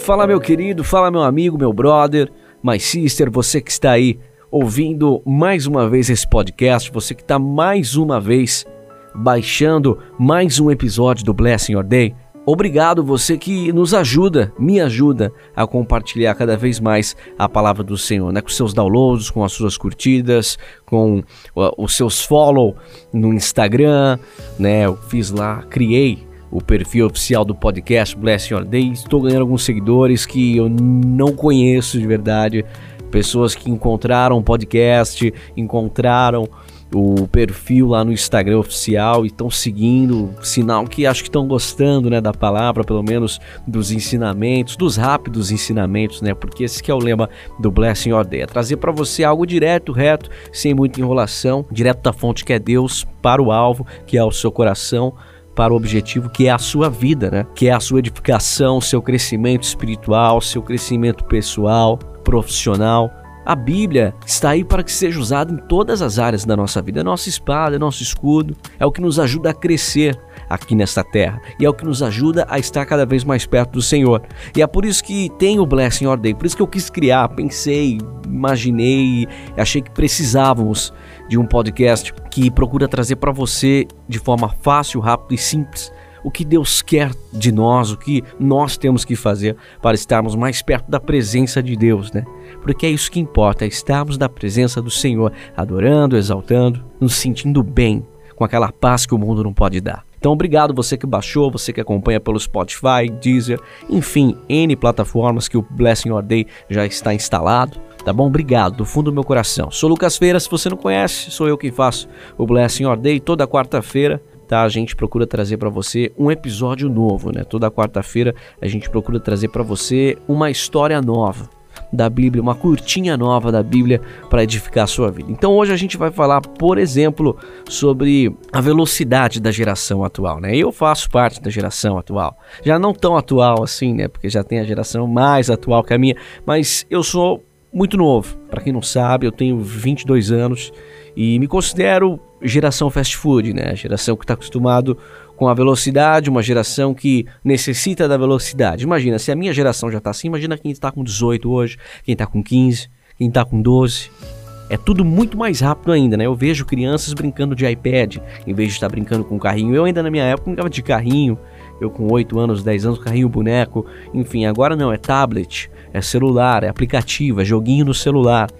Fala, meu querido, fala, meu amigo, meu brother, my sister, você que está aí ouvindo mais uma vez esse podcast, você que está mais uma vez baixando mais um episódio do Blessing Your Day. Obrigado você que nos ajuda, me ajuda a compartilhar cada vez mais a palavra do Senhor, né? Com seus downloads, com as suas curtidas, com os seus follow no Instagram, né? Eu fiz lá, criei o perfil oficial do podcast Bless Your Day. Estou ganhando alguns seguidores que eu não conheço de verdade, pessoas que encontraram o podcast, encontraram o perfil lá no Instagram oficial e estão seguindo, sinal que acho que estão gostando, né, da palavra, pelo menos dos ensinamentos, dos rápidos ensinamentos, né? Porque esse que é o lema do Blessing Your Day, é trazer para você algo direto, reto, sem muita enrolação, direto da fonte que é Deus para o alvo, que é o seu coração para o objetivo que é a sua vida, né? Que é a sua edificação, seu crescimento espiritual, seu crescimento pessoal, profissional. A Bíblia está aí para que seja usada em todas as áreas da nossa vida. É nossa espada, é nosso escudo, é o que nos ajuda a crescer aqui nesta terra e é o que nos ajuda a estar cada vez mais perto do Senhor. E é por isso que tem o Blessing Order, por isso que eu quis criar, pensei, imaginei, achei que precisávamos de um podcast que procura trazer para você de forma fácil, rápida e simples o que Deus quer de nós, o que nós temos que fazer para estarmos mais perto da presença de Deus, né? Porque é isso que importa, é estarmos na presença do Senhor, adorando, exaltando, nos sentindo bem, com aquela paz que o mundo não pode dar. Então, obrigado você que baixou, você que acompanha pelo Spotify, Deezer, enfim, N plataformas que o Blessing Your Day já está instalado tá bom? Obrigado, do fundo do meu coração. Sou Lucas Feira, se você não conhece, sou eu que faço o Blessing Your Day toda quarta-feira. Tá, a gente procura trazer para você um episódio novo, né? Toda quarta-feira a gente procura trazer para você uma história nova da Bíblia, uma curtinha nova da Bíblia para edificar a sua vida. Então hoje a gente vai falar, por exemplo, sobre a velocidade da geração atual, né? Eu faço parte da geração atual. Já não tão atual assim, né? Porque já tem a geração mais atual que a minha, mas eu sou muito novo. Para quem não sabe, eu tenho 22 anos e me considero geração fast food, né? A geração que está acostumado com a velocidade, uma geração que necessita da velocidade. Imagina, se a minha geração já está assim, imagina quem está com 18 hoje, quem está com 15, quem está com 12. É tudo muito mais rápido ainda, né? Eu vejo crianças brincando de iPad em vez de estar brincando com carrinho. Eu ainda na minha época brincava de carrinho, eu com 8 anos, 10 anos, carrinho boneco, enfim, agora não, é tablet, é celular, é aplicativo, é joguinho no celular,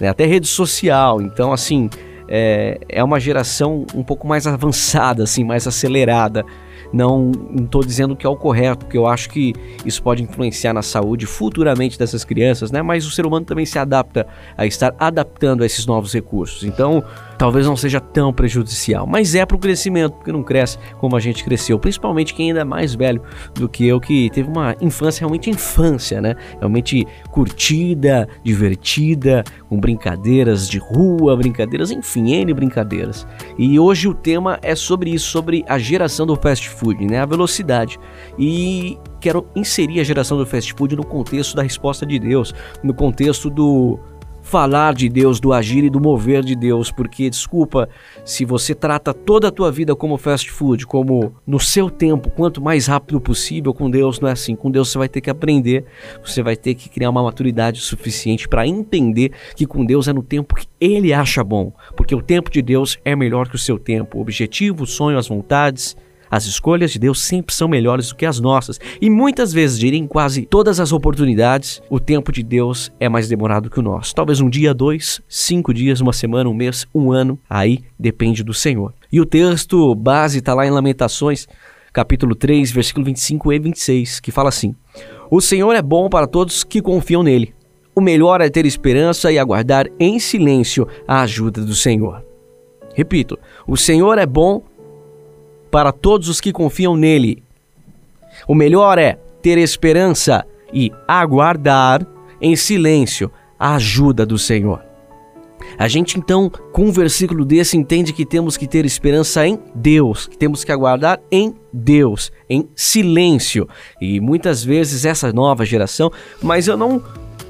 né? até rede social. Então, assim, é, é uma geração um pouco mais avançada, assim, mais acelerada. Não estou dizendo que é o correto, porque eu acho que isso pode influenciar na saúde futuramente dessas crianças, né? Mas o ser humano também se adapta a estar adaptando a esses novos recursos. Então, talvez não seja tão prejudicial, mas é para o crescimento, porque não cresce como a gente cresceu, principalmente quem ainda é mais velho do que eu, que teve uma infância realmente infância, né? Realmente curtida, divertida, com brincadeiras de rua, brincadeiras, enfim, N brincadeiras. E hoje o tema é sobre isso, sobre a geração do fast food, né? A velocidade. E quero inserir a geração do fast food no contexto da resposta de Deus, no contexto do falar de Deus, do agir e do mover de Deus, porque desculpa, se você trata toda a tua vida como fast food, como no seu tempo, quanto mais rápido possível, com Deus não é assim. Com Deus você vai ter que aprender, você vai ter que criar uma maturidade suficiente para entender que com Deus é no tempo que ele acha bom, porque o tempo de Deus é melhor que o seu tempo. O objetivo, o sonho, as vontades, as escolhas de Deus sempre são melhores do que as nossas. E muitas vezes, diria em quase todas as oportunidades, o tempo de Deus é mais demorado que o nosso. Talvez um dia, dois, cinco dias, uma semana, um mês, um ano. Aí depende do Senhor. E o texto base está lá em Lamentações, capítulo 3, versículo 25 e 26, que fala assim: O Senhor é bom para todos que confiam nele. O melhor é ter esperança e aguardar em silêncio a ajuda do Senhor. Repito, o Senhor é bom para todos os que confiam nele. O melhor é ter esperança e aguardar em silêncio a ajuda do Senhor. A gente então, com um versículo desse, entende que temos que ter esperança em Deus, que temos que aguardar em Deus, em silêncio. E muitas vezes essa nova geração, mas eu não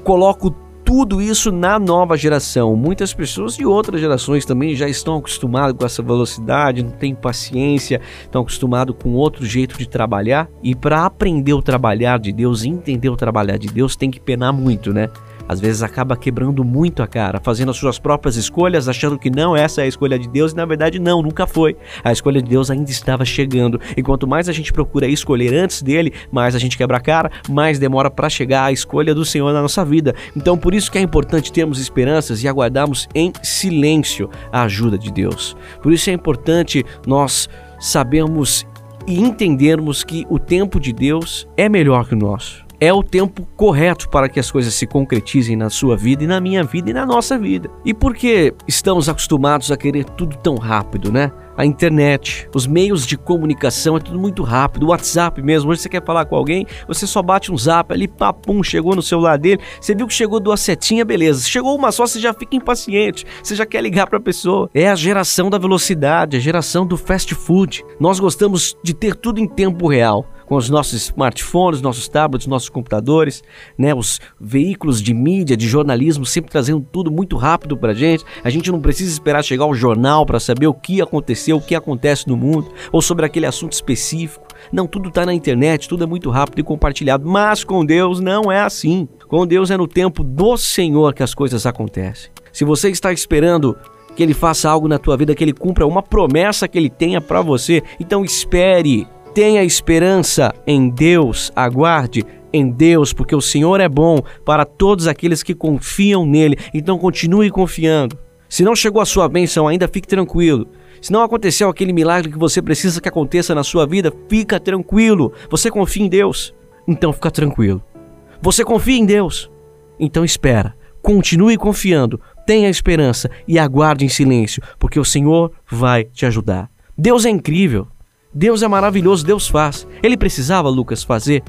coloco tudo isso na nova geração. Muitas pessoas de outras gerações também já estão acostumadas com essa velocidade, não têm paciência, estão acostumados com outro jeito de trabalhar. E para aprender o trabalhar de Deus, entender o trabalhar de Deus, tem que penar muito, né? Às vezes acaba quebrando muito a cara, fazendo as suas próprias escolhas, achando que não essa é a escolha de Deus e na verdade não, nunca foi. A escolha de Deus ainda estava chegando. E quanto mais a gente procura escolher antes dele, mais a gente quebra a cara, mais demora para chegar a escolha do Senhor na nossa vida. Então por isso que é importante termos esperanças e aguardarmos em silêncio a ajuda de Deus. Por isso é importante nós sabermos e entendermos que o tempo de Deus é melhor que o nosso é o tempo correto para que as coisas se concretizem na sua vida e na minha vida e na nossa vida. E por que estamos acostumados a querer tudo tão rápido, né? A internet, os meios de comunicação é tudo muito rápido. O WhatsApp mesmo, hoje você quer falar com alguém, você só bate um zap ali, papum, chegou no celular dele. Você viu que chegou duas setinhas, beleza. Chegou uma só, você já fica impaciente. Você já quer ligar para a pessoa. É a geração da velocidade, a geração do fast food. Nós gostamos de ter tudo em tempo real com os nossos smartphones, nossos tablets, nossos computadores, né, os veículos de mídia, de jornalismo, sempre trazendo tudo muito rápido para a gente. A gente não precisa esperar chegar o jornal para saber o que aconteceu, o que acontece no mundo, ou sobre aquele assunto específico. Não, tudo está na internet, tudo é muito rápido e compartilhado. Mas com Deus não é assim. Com Deus é no tempo do Senhor que as coisas acontecem. Se você está esperando que ele faça algo na tua vida, que ele cumpra uma promessa que ele tenha para você, então espere. Tenha esperança em Deus, aguarde em Deus, porque o Senhor é bom para todos aqueles que confiam nele. Então continue confiando. Se não chegou a sua bênção ainda, fique tranquilo. Se não aconteceu aquele milagre que você precisa que aconteça na sua vida, fica tranquilo. Você confia em Deus, então fica tranquilo. Você confia em Deus, então espera. Continue confiando, tenha esperança e aguarde em silêncio, porque o Senhor vai te ajudar. Deus é incrível. Deus é maravilhoso, Deus faz. Ele precisava, Lucas, fazer?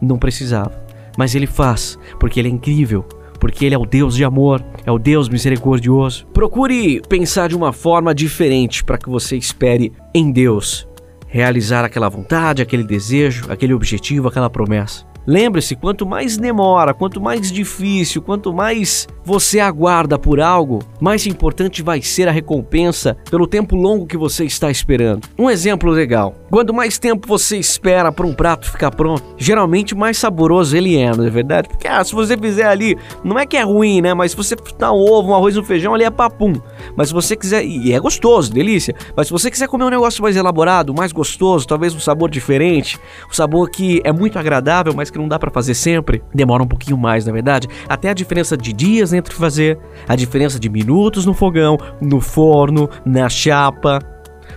Não precisava. Mas ele faz, porque ele é incrível, porque ele é o Deus de amor, é o Deus misericordioso. Procure pensar de uma forma diferente para que você espere em Deus realizar aquela vontade, aquele desejo, aquele objetivo, aquela promessa. Lembre-se, quanto mais demora, quanto mais difícil, quanto mais você aguarda por algo, mais importante vai ser a recompensa pelo tempo longo que você está esperando. Um exemplo legal: quanto mais tempo você espera para um prato ficar pronto, geralmente mais saboroso ele é, não é verdade? Porque ah, se você fizer ali, não é que é ruim, né? Mas se você fritar um ovo, um arroz, um feijão, ali é papum. Mas se você quiser, e é gostoso, delícia. Mas se você quiser comer um negócio mais elaborado, mais gostoso, talvez um sabor diferente, um sabor que é muito agradável, mas que não dá para fazer sempre, demora um pouquinho mais, na verdade. Até a diferença de dias entre fazer, a diferença de minutos no fogão, no forno, na chapa,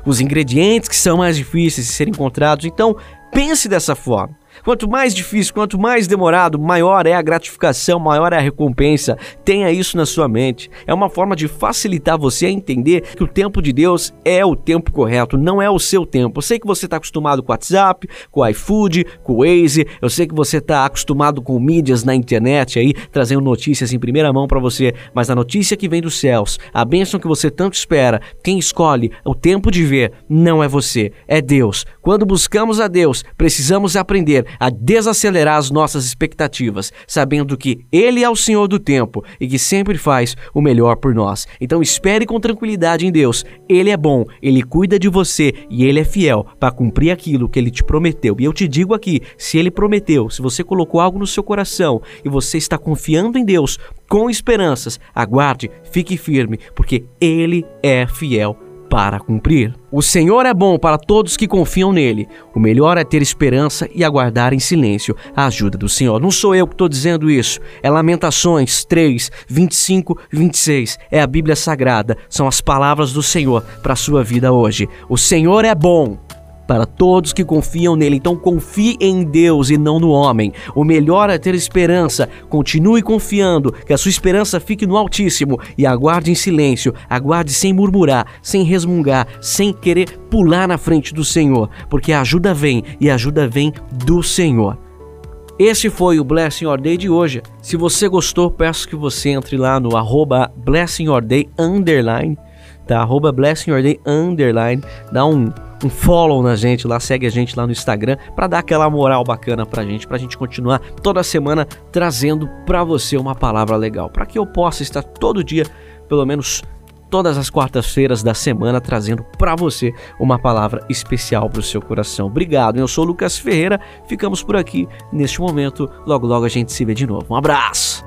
os ingredientes que são mais difíceis de serem encontrados. Então, pense dessa forma. Quanto mais difícil, quanto mais demorado, maior é a gratificação, maior é a recompensa. Tenha isso na sua mente. É uma forma de facilitar você a entender que o tempo de Deus é o tempo correto, não é o seu tempo. Eu sei que você está acostumado com o WhatsApp, com o iFood, com o Waze. Eu sei que você está acostumado com mídias na internet aí, trazendo notícias em primeira mão para você. Mas a notícia que vem dos céus, a bênção que você tanto espera, quem escolhe o tempo de ver não é você, é Deus. Quando buscamos a Deus, precisamos aprender a desacelerar as nossas expectativas, sabendo que Ele é o Senhor do tempo e que sempre faz o melhor por nós. Então espere com tranquilidade em Deus. Ele é bom, Ele cuida de você e Ele é fiel para cumprir aquilo que Ele te prometeu. E eu te digo aqui: se Ele prometeu, se você colocou algo no seu coração e você está confiando em Deus com esperanças, aguarde, fique firme, porque Ele é fiel para cumprir. O Senhor é bom para todos que confiam nele. O melhor é ter esperança e aguardar em silêncio a ajuda do Senhor. Não sou eu que estou dizendo isso. É Lamentações 3, 25, 26. É a Bíblia Sagrada. São as palavras do Senhor para a sua vida hoje. O Senhor é bom para todos que confiam nele. Então confie em Deus e não no homem. O melhor é ter esperança. Continue confiando, que a sua esperança fique no Altíssimo e aguarde em silêncio, aguarde sem murmurar, sem resmungar, sem querer pular na frente do Senhor, porque a ajuda vem e a ajuda vem do Senhor. Esse foi o Blessing Your Day de hoje. Se você gostou, peço que você entre lá no arroba Blessing Your Day underline, tá? Arroba Blessing Your Day underline, dá um um follow na gente lá, segue a gente lá no Instagram para dar aquela moral bacana pra gente, pra gente continuar toda semana trazendo pra você uma palavra legal, para que eu possa estar todo dia, pelo menos todas as quartas-feiras da semana trazendo para você uma palavra especial para o seu coração. Obrigado. Eu sou Lucas Ferreira. Ficamos por aqui neste momento. Logo logo a gente se vê de novo. Um abraço.